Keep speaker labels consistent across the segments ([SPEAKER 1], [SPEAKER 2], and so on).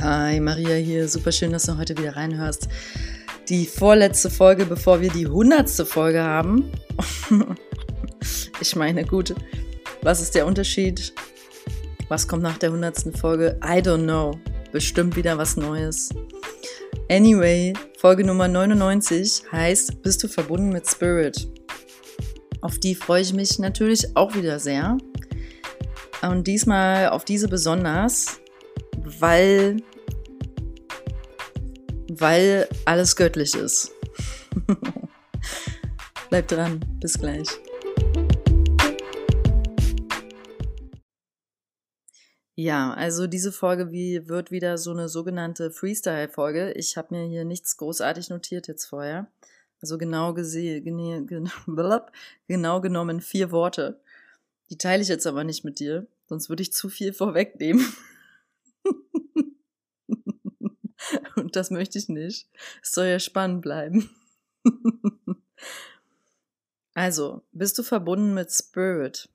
[SPEAKER 1] Hi, Maria hier. Super schön, dass du heute wieder reinhörst. Die vorletzte Folge, bevor wir die hundertste Folge haben. ich meine, gut, was ist der Unterschied? Was kommt nach der hundertsten Folge? I don't know. Bestimmt wieder was Neues. Anyway, Folge Nummer 99 heißt, bist du verbunden mit Spirit? Auf die freue ich mich natürlich auch wieder sehr. Und diesmal auf diese besonders, weil, weil alles göttlich ist. Bleib dran, bis gleich. Ja, also diese Folge wie, wird wieder so eine sogenannte Freestyle-Folge. Ich habe mir hier nichts großartig notiert jetzt vorher. Also genau, gesehen, genau genommen vier Worte. Die teile ich jetzt aber nicht mit dir, sonst würde ich zu viel vorwegnehmen. Und das möchte ich nicht. Es soll ja spannend bleiben. also, bist du verbunden mit Spirit?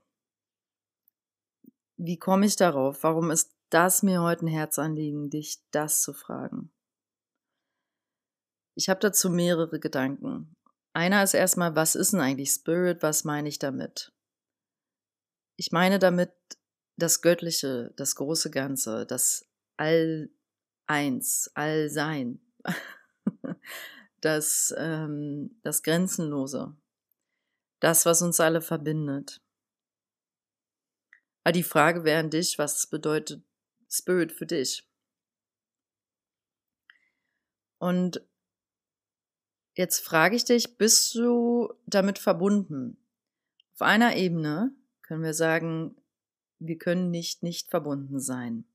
[SPEAKER 1] Wie komme ich darauf? Warum ist das mir heute ein Herzanliegen, dich das zu fragen? Ich habe dazu mehrere Gedanken. Einer ist erstmal, was ist denn eigentlich Spirit? Was meine ich damit? Ich meine damit das Göttliche, das große Ganze, das All eins, Allsein, das, ähm, das Grenzenlose, das, was uns alle verbindet. Aber die Frage wäre an dich, was bedeutet Spirit für dich? Und jetzt frage ich dich, bist du damit verbunden? Auf einer Ebene können wir sagen, wir können nicht nicht verbunden sein.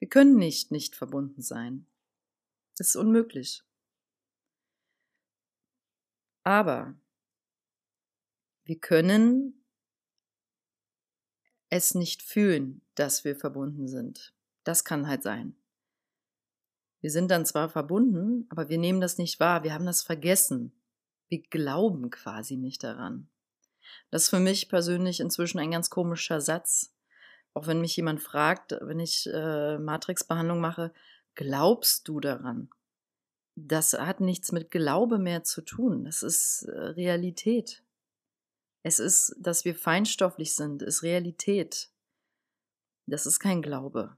[SPEAKER 1] Wir können nicht nicht verbunden sein. Das ist unmöglich. Aber wir können es nicht fühlen, dass wir verbunden sind. Das kann halt sein. Wir sind dann zwar verbunden, aber wir nehmen das nicht wahr, wir haben das vergessen. Wir glauben quasi nicht daran. Das ist für mich persönlich inzwischen ein ganz komischer Satz. Auch wenn mich jemand fragt, wenn ich äh, Matrix-Behandlung mache, glaubst du daran? Das hat nichts mit Glaube mehr zu tun. Das ist äh, Realität. Es ist, dass wir feinstofflich sind, ist Realität. Das ist kein Glaube.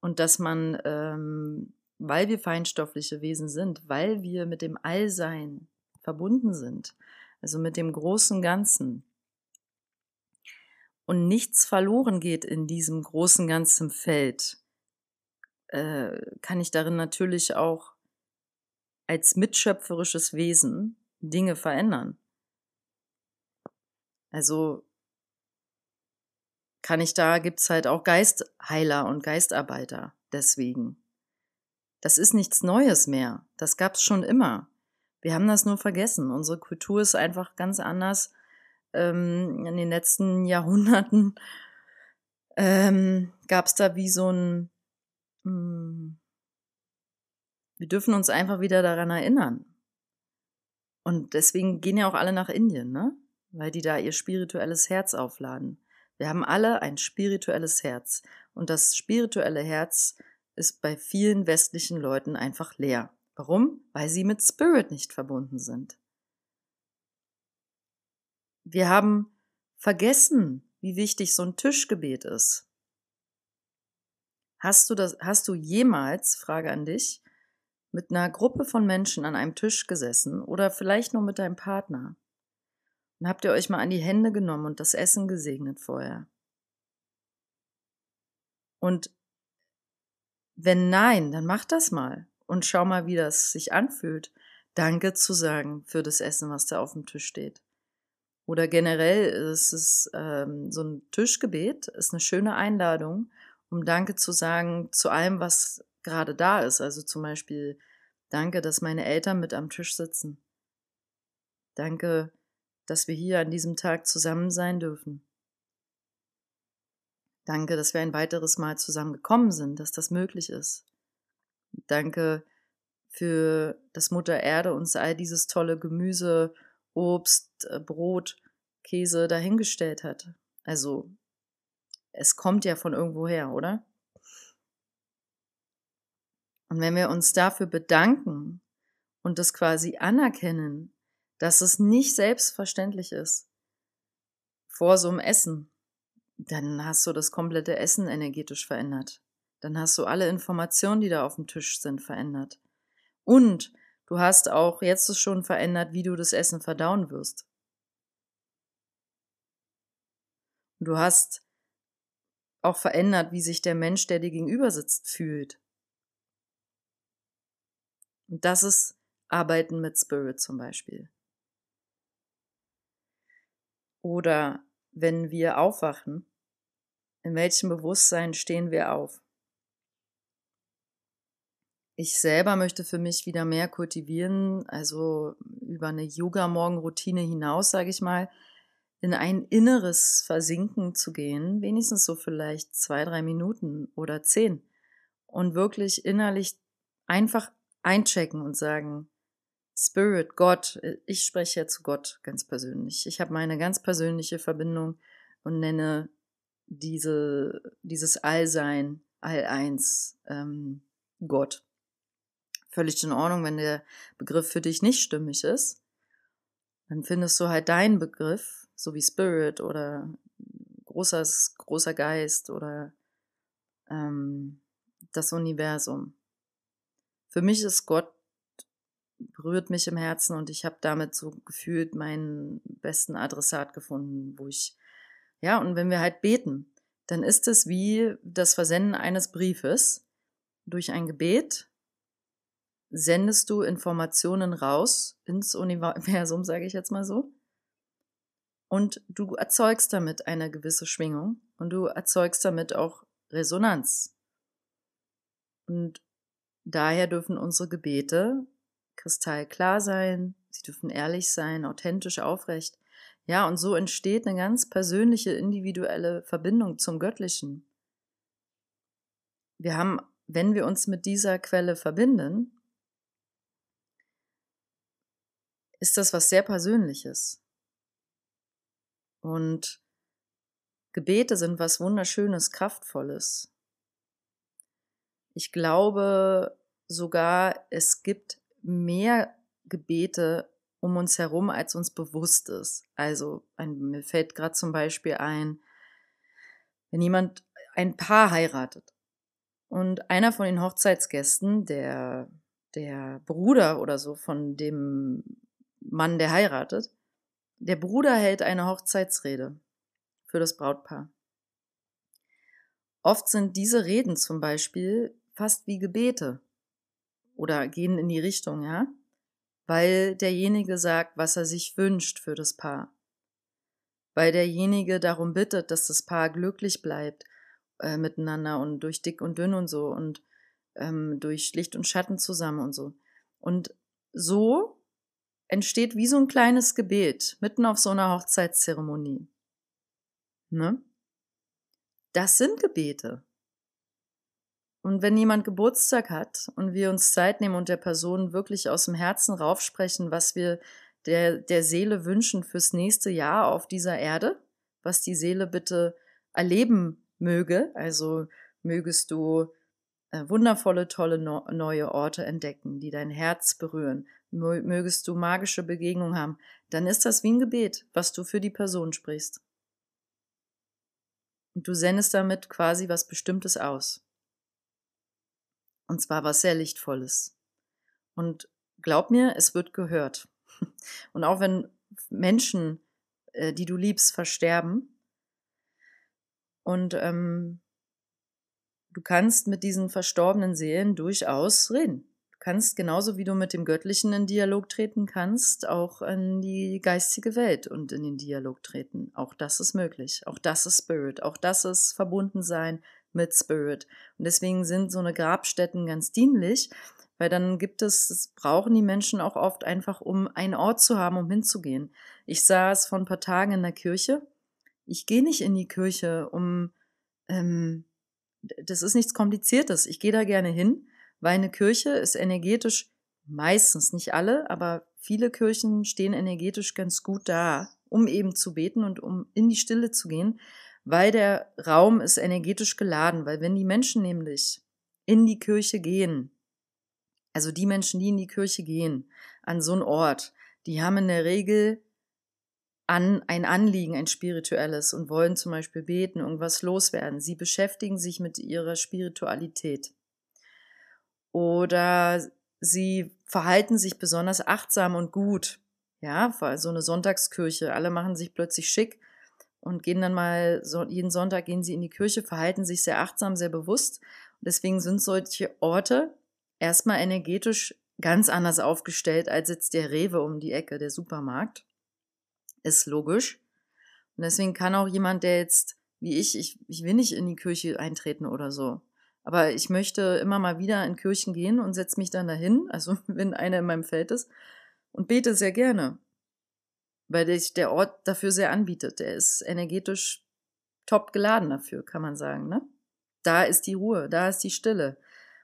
[SPEAKER 1] Und dass man, ähm, weil wir feinstoffliche Wesen sind, weil wir mit dem Allsein verbunden sind, also mit dem großen Ganzen. Und nichts verloren geht in diesem großen ganzen Feld, äh, kann ich darin natürlich auch als mitschöpferisches Wesen Dinge verändern. Also kann ich da, gibt's halt auch Geistheiler und Geistarbeiter deswegen. Das ist nichts Neues mehr. Das gab's schon immer. Wir haben das nur vergessen. Unsere Kultur ist einfach ganz anders. Ähm, in den letzten Jahrhunderten ähm, gab es da wie so ein... Mh, hm, wir dürfen uns einfach wieder daran erinnern. Und deswegen gehen ja auch alle nach Indien, ne? Weil die da ihr spirituelles Herz aufladen. Wir haben alle ein spirituelles Herz. Und das spirituelle Herz ist bei vielen westlichen Leuten einfach leer. Warum? Weil sie mit Spirit nicht verbunden sind. Wir haben vergessen, wie wichtig so ein Tischgebet ist. Hast du das, hast du jemals, Frage an dich, mit einer Gruppe von Menschen an einem Tisch gesessen oder vielleicht nur mit deinem Partner? Und habt ihr euch mal an die Hände genommen und das Essen gesegnet vorher? Und wenn nein, dann mach das mal und schau mal, wie das sich anfühlt, Danke zu sagen für das Essen, was da auf dem Tisch steht. Oder generell ist es ähm, so ein Tischgebet, ist eine schöne Einladung, um Danke zu sagen zu allem, was gerade da ist. Also zum Beispiel Danke, dass meine Eltern mit am Tisch sitzen. Danke, dass wir hier an diesem Tag zusammen sein dürfen. Danke, dass wir ein weiteres Mal zusammengekommen sind, dass das möglich ist. Danke für das Mutter Erde uns all dieses tolle Gemüse, Obst, äh, Brot, Käse dahingestellt hat. Also, es kommt ja von irgendwo her, oder? Und wenn wir uns dafür bedanken und das quasi anerkennen, dass es nicht selbstverständlich ist, vor so einem Essen, dann hast du das komplette Essen energetisch verändert. Dann hast du alle Informationen, die da auf dem Tisch sind, verändert. Und du hast auch jetzt schon verändert, wie du das Essen verdauen wirst. Du hast auch verändert, wie sich der Mensch, der dir gegenüber sitzt, fühlt. Und das ist Arbeiten mit Spirit zum Beispiel. Oder wenn wir aufwachen, in welchem Bewusstsein stehen wir auf? Ich selber möchte für mich wieder mehr kultivieren, also über eine Yoga-Morgen-Routine hinaus, sage ich mal, in ein inneres Versinken zu gehen, wenigstens so vielleicht zwei, drei Minuten oder zehn und wirklich innerlich einfach einchecken und sagen, Spirit, Gott, ich spreche ja zu Gott ganz persönlich. Ich habe meine ganz persönliche Verbindung und nenne diese, dieses Allsein, All-Eins, ähm, Gott. Völlig in Ordnung, wenn der Begriff für dich nicht stimmig ist. Dann findest du halt deinen Begriff, so wie Spirit oder großer, großer Geist oder ähm, das Universum. Für mich ist Gott berührt mich im Herzen und ich habe damit so gefühlt meinen besten Adressat gefunden, wo ich, ja, und wenn wir halt beten, dann ist es wie das Versenden eines Briefes. Durch ein Gebet sendest du Informationen raus ins Universum, sage ich jetzt mal so. Und du erzeugst damit eine gewisse Schwingung und du erzeugst damit auch Resonanz. Und daher dürfen unsere Gebete kristallklar sein, sie dürfen ehrlich sein, authentisch, aufrecht. Ja, und so entsteht eine ganz persönliche, individuelle Verbindung zum Göttlichen. Wir haben, wenn wir uns mit dieser Quelle verbinden, ist das was sehr Persönliches. Und Gebete sind was Wunderschönes, Kraftvolles. Ich glaube sogar, es gibt mehr Gebete um uns herum, als uns bewusst ist. Also ein, mir fällt gerade zum Beispiel ein, wenn jemand ein Paar heiratet und einer von den Hochzeitsgästen, der, der Bruder oder so von dem Mann, der heiratet, der Bruder hält eine Hochzeitsrede für das Brautpaar. Oft sind diese Reden zum Beispiel fast wie Gebete oder gehen in die Richtung, ja, weil derjenige sagt, was er sich wünscht für das Paar, weil derjenige darum bittet, dass das Paar glücklich bleibt äh, miteinander und durch dick und dünn und so und ähm, durch Licht und Schatten zusammen und so. Und so entsteht wie so ein kleines Gebet mitten auf so einer Hochzeitszeremonie. Ne? Das sind Gebete. Und wenn jemand Geburtstag hat und wir uns Zeit nehmen und der Person wirklich aus dem Herzen raufsprechen, was wir der, der Seele wünschen fürs nächste Jahr auf dieser Erde, was die Seele bitte erleben möge, also mögest du äh, wundervolle, tolle neue Orte entdecken, die dein Herz berühren, mögest du magische Begegnungen haben, dann ist das wie ein Gebet, was du für die Person sprichst. Und du sendest damit quasi was Bestimmtes aus. Und zwar was sehr Lichtvolles. Und glaub mir, es wird gehört. Und auch wenn Menschen, äh, die du liebst, versterben, und ähm, du kannst mit diesen verstorbenen Seelen durchaus reden. Kannst genauso wie du mit dem Göttlichen in Dialog treten kannst, auch in die geistige Welt und in den Dialog treten. Auch das ist möglich. Auch das ist Spirit. Auch das ist Verbundensein mit Spirit. Und deswegen sind so eine Grabstätten ganz dienlich, weil dann gibt es, das brauchen die Menschen auch oft einfach, um einen Ort zu haben, um hinzugehen. Ich saß vor ein paar Tagen in der Kirche. Ich gehe nicht in die Kirche, um, ähm, das ist nichts Kompliziertes. Ich gehe da gerne hin, weil eine Kirche ist energetisch meistens, nicht alle, aber viele Kirchen stehen energetisch ganz gut da, um eben zu beten und um in die Stille zu gehen, weil der Raum ist energetisch geladen, weil wenn die Menschen nämlich in die Kirche gehen, Also die Menschen, die in die Kirche gehen, an so einen Ort, die haben in der Regel an ein Anliegen, ein spirituelles und wollen zum Beispiel beten, irgendwas loswerden. Sie beschäftigen sich mit ihrer Spiritualität. Oder sie verhalten sich besonders achtsam und gut. Ja, so eine Sonntagskirche. Alle machen sich plötzlich schick und gehen dann mal, jeden Sonntag gehen sie in die Kirche, verhalten sich sehr achtsam, sehr bewusst. Und deswegen sind solche Orte erstmal energetisch ganz anders aufgestellt als jetzt der Rewe um die Ecke, der Supermarkt. Ist logisch. Und deswegen kann auch jemand, der jetzt, wie ich, ich, ich will nicht in die Kirche eintreten oder so. Aber ich möchte immer mal wieder in Kirchen gehen und setze mich dann dahin, also wenn einer in meinem Feld ist, und bete sehr gerne weil sich der Ort dafür sehr anbietet. Der ist energetisch top geladen dafür, kann man sagen. Ne? Da ist die Ruhe, da ist die Stille.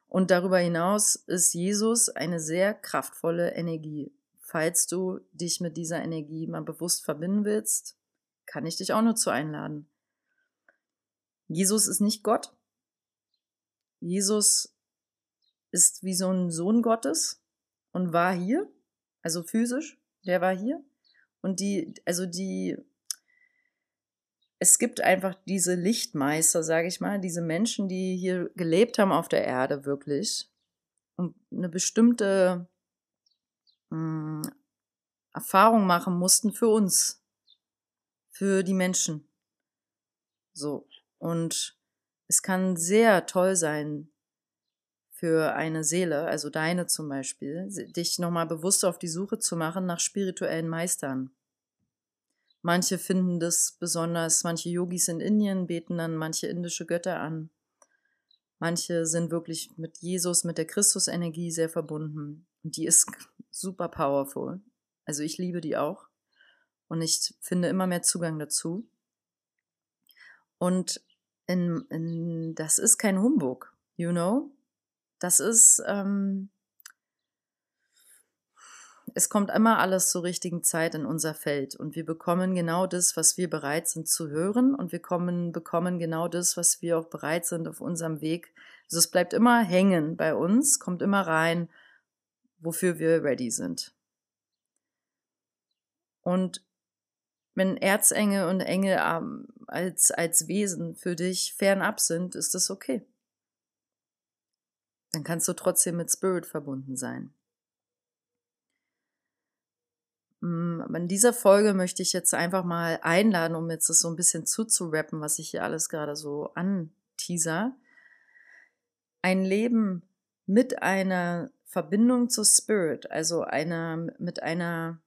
[SPEAKER 1] Und darüber hinaus ist Jesus eine sehr kraftvolle Energie. Falls du dich mit dieser Energie mal bewusst verbinden willst, kann ich dich auch nur zu einladen. Jesus ist nicht Gott. Jesus ist wie so ein Sohn Gottes und war hier, also physisch, der war hier. Und die, also die, es gibt einfach diese Lichtmeister, sage ich mal, diese Menschen, die hier gelebt haben auf der Erde wirklich und eine bestimmte mh, hm, Erfahrung machen mussten für uns, für die Menschen. So. Und es kann sehr toll sein, für eine Seele, also deine zum Beispiel, dich nochmal bewusst auf die Suche zu machen nach spirituellen Meistern. Manche finden das besonders, manche Yogis in Indien beten dann manche indische Götter an. Manche sind wirklich mit Jesus, mit der Christusenergie sehr verbunden. Und die ist super powerful. Also ich liebe die auch. Und ich finde immer mehr Zugang dazu. Und in, in, das ist kein Humbug, you know? Das ist, ähm, es kommt immer alles zur richtigen Zeit in unser Feld und wir bekommen genau das, was wir bereit sind zu hören und wir kommen, bekommen genau das, was wir auch bereit sind auf unserem Weg. Also es bleibt immer hängen bei uns, kommt immer rein, wofür wir ready sind. Und wenn Erzengel und Engel ähm, als, als Wesen für dich fernab sind, ist das okay dann kannst du trotzdem mit Spirit verbunden sein. Mm, in dieser Folge möchte ich jetzt einfach mal einladen, um jetzt das so ein bisschen zuzurappen, was ich hier alles gerade so anteaser. Ein Leben mit einer Verbindung zu Spirit, also einer, mit einer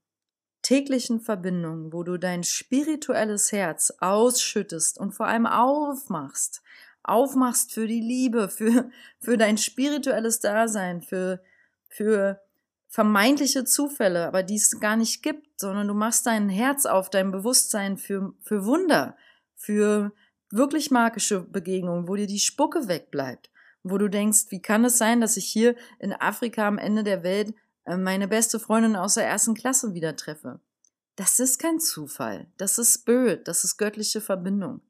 [SPEAKER 1] täglichen Verbindung, wo du dein spirituelles Herz ausschüttest und vor allem aufmachst, aufmachst für die Liebe, für, für dein spirituelles Dasein, für, für vermeintliche Zufälle, aber die es gar nicht gibt, sondern du machst dein Herz auf, dein Bewusstsein für, für Wunder, für wirklich magische Begegnungen, wo dir die Spucke wegbleibt, wo du denkst, wie kann es sein, dass ich hier in Afrika am Ende der Welt meine beste Freundin aus der ersten Klasse wieder treffe. Das ist kein Zufall. Das ist Spirit. Das ist göttliche Verbindung.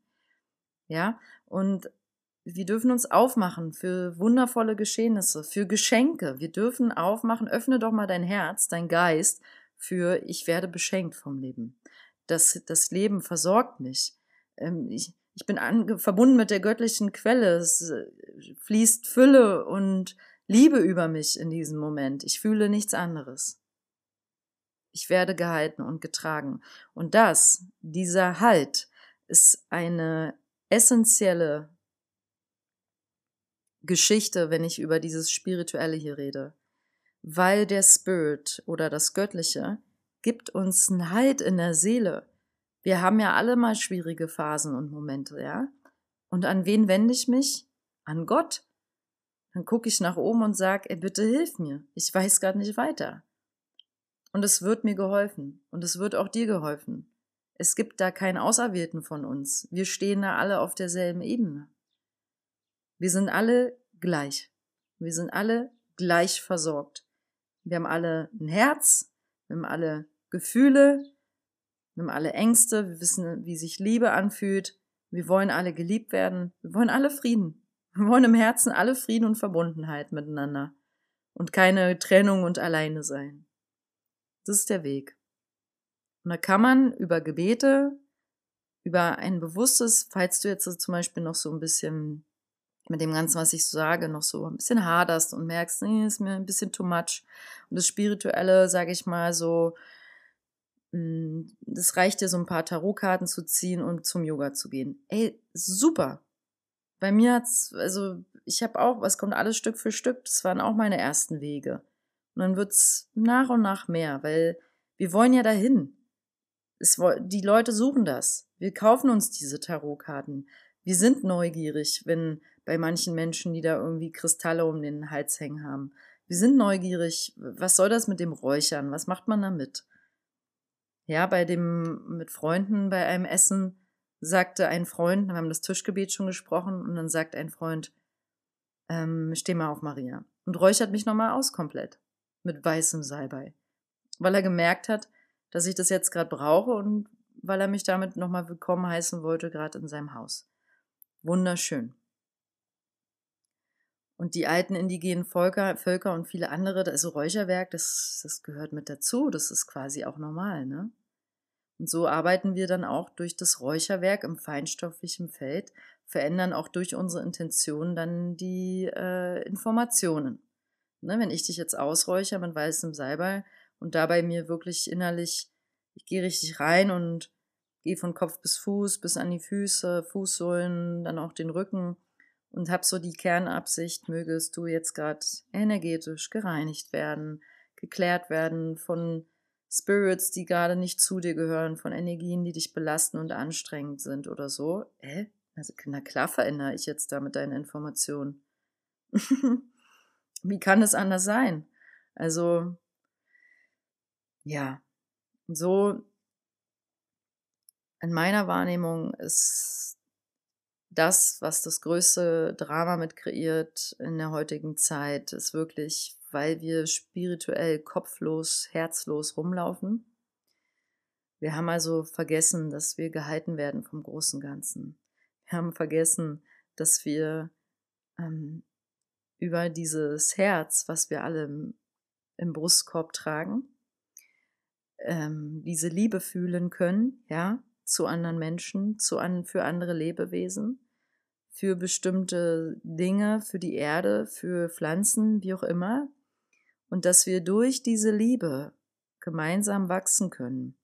[SPEAKER 1] Ja. Und wir dürfen uns aufmachen für wundervolle Geschehnisse, für Geschenke. Wir dürfen aufmachen, öffne doch mal dein Herz, dein Geist für ich werde beschenkt vom Leben. Das, das Leben versorgt mich. Ähm, ich, ich bin verbunden mit der göttlichen Quelle. Es äh, fließt Fülle und Liebe über mich in diesem Moment. Ich fühle nichts anderes. Ich werde gehalten und getragen. Und das, dieser Halt, ist eine essentielle Geschichte, wenn ich über dieses Spirituelle hier rede. Weil der Spirit oder das Göttliche gibt uns einen Halt in der Seele. Wir haben ja alle mal schwierige Phasen und Momente, ja? Und an wen wende ich mich? An Gott. Dann gucke ich nach oben und sage, bitte hilf mir. Ich weiß gerade nicht weiter. Und es wird mir geholfen. Und es wird auch dir geholfen. Es gibt da keinen Auserwählten von uns. Wir stehen da alle auf derselben Ebene. Wir sind alle gleich. Wir sind alle gleich versorgt. Wir haben alle ein Herz, wir haben alle Gefühle, wir haben alle Ängste, wir wissen, wie sich Liebe anfühlt. Wir wollen alle geliebt werden. Wir wollen alle Frieden. Wir wollen im Herzen alle Frieden und Verbundenheit miteinander. und keine Trennung und alleine sein. Das ist der Weg. Und da kann man über Gebete, über ein bewusstes, falls du jetzt zum Beispiel noch so ein bisschen mit dem Ganzen, was ich so sage, noch so ein bisschen haderst und merkst, nee, ist mir ein bisschen too much. Und das Spirituelle, sage ich mal, so, mm, das reicht dir so ein paar Tarotkarten zu ziehen und zum Yoga zu gehen. Ey, super. Bei mir hat's, also ich habe auch, es kommt alles Stück für Stück, das waren auch meine ersten Wege. Und dann wird's nach und nach mehr, weil wir wollen ja dahin. Es, die Leute suchen das. Wir kaufen uns diese Tarotkarten. Wir sind neugierig, wenn bei manchen Menschen, die da irgendwie Kristalle um den Hals hängen haben. Wir sind neugierig. Was soll das mit dem Räuchern? Was macht man damit? Ja, bei dem, mit Freunden bei einem Essen sagte ein Freund, wir haben das Tischgebet schon gesprochen, und dann sagt ein Freund, ähm, steh mal auf Maria. Und räuchert mich nochmal aus komplett. Mit weißem Salbei. Weil er gemerkt hat, dass ich das jetzt gerade brauche und weil er mich damit nochmal willkommen heißen wollte, gerade in seinem Haus. Wunderschön. Und die alten indigenen Völker, Völker und viele andere, also Räucherwerk, das, das gehört mit dazu. Das ist quasi auch normal, ne? Und so arbeiten wir dann auch durch das Räucherwerk im feinstofflichen Feld, verändern auch durch unsere Intention dann die äh, Informationen. Ne, wenn ich dich jetzt ausräuchere mit weißem Salbei und dabei mir wirklich innerlich, ich gehe richtig rein und gehe von Kopf bis Fuß, bis an die Füße, Fußsohlen, dann auch den Rücken und hab so die Kernabsicht, mögest du jetzt gerade energetisch gereinigt werden, geklärt werden von Spirits, die gerade nicht zu dir gehören, von Energien, die dich belasten und anstrengend sind oder so. Äh? Also, na klar verändere ich jetzt damit deine Informationen. Wie kann es anders sein? Also, ja, so in meiner Wahrnehmung ist das, was das größte Drama mit kreiert in der heutigen Zeit, ist wirklich, weil wir spirituell kopflos, herzlos rumlaufen. Wir haben also vergessen, dass wir gehalten werden vom großen Ganzen. Wir haben vergessen, dass wir ähm, über dieses Herz, was wir alle im, im Brustkorb tragen, ähm, diese Liebe fühlen können, ja, zu anderen Menschen, zu an, für andere Lebewesen, für bestimmte Dinge, für die Erde, für Pflanzen, wie auch immer. Und dass wir durch diese Liebe gemeinsam wachsen können.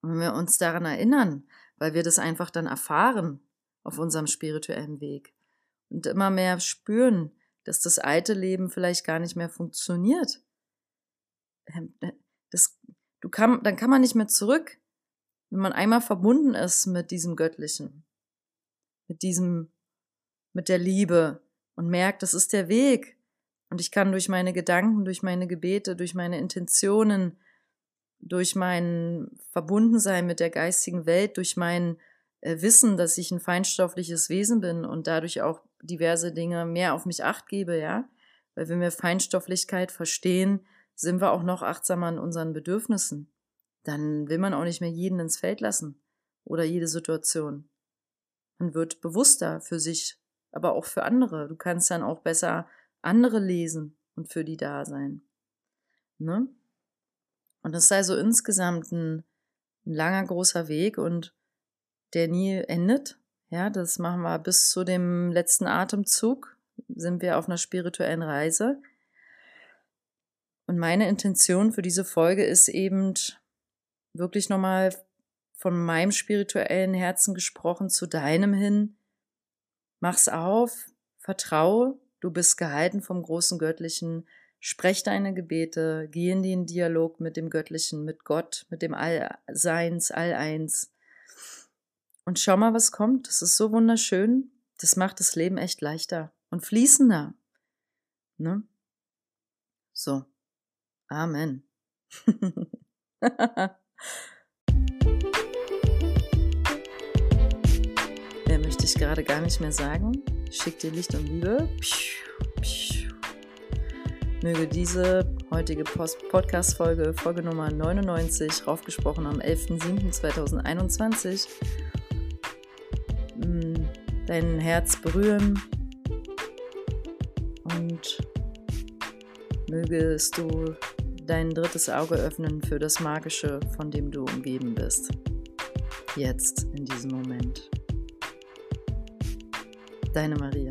[SPEAKER 1] Und wenn wir uns daran erinnern, weil wir das einfach dann erfahren auf unserem spirituellen Weg und immer mehr spüren, dass das alte Leben vielleicht gar nicht mehr funktioniert. Ähm, das, du kann, dann kann man nicht mehr zurück, wenn man einmal verbunden ist mit diesem Göttlichen, mit diesem, mit der Liebe und merkt, das ist der Weg. Und ich kann durch meine Gedanken, durch meine Gebete, durch meine Intentionen, durch mein Verbundensein mit der geistigen Welt, durch mein äh, Wissen, dass ich ein feinstoffliches Wesen bin und dadurch auch diverse Dinge mehr auf mich acht gebe, ja. Weil wenn wir Feinstofflichkeit verstehen, sind wir auch noch achtsamer an unseren Bedürfnissen. Dann will man auch nicht mehr jeden ins Feld lassen oder jede Situation. Man wird bewusster für sich, aber auch für andere. Du kannst dann auch besser andere lesen und für die da sein. Ne? Und das ist also insgesamt ein, ein langer, großer Weg und der nie endet. Ja, das machen wir bis zu dem letzten Atemzug, sind wir auf einer spirituellen Reise. Und meine Intention für diese Folge ist eben wirklich nochmal von meinem spirituellen Herzen gesprochen zu deinem hin. Mach's auf, vertraue, du bist gehalten vom großen Göttlichen, Sprech deine Gebete, geh in den Dialog mit dem Göttlichen, mit Gott, mit dem Allseins, All-Eins. Und schau mal, was kommt. Das ist so wunderschön. Das macht das Leben echt leichter und fließender. Ne? So. Amen. Mehr möchte ich gerade gar nicht mehr sagen. Schick dir Licht und Liebe. Möge diese heutige Podcast-Folge, Folge Nummer 99, raufgesprochen am 11.07.2021, mm, dein Herz berühren, Und mögest du dein drittes Auge öffnen für das Magische, von dem du umgeben bist. Jetzt, in diesem Moment. Deine Maria.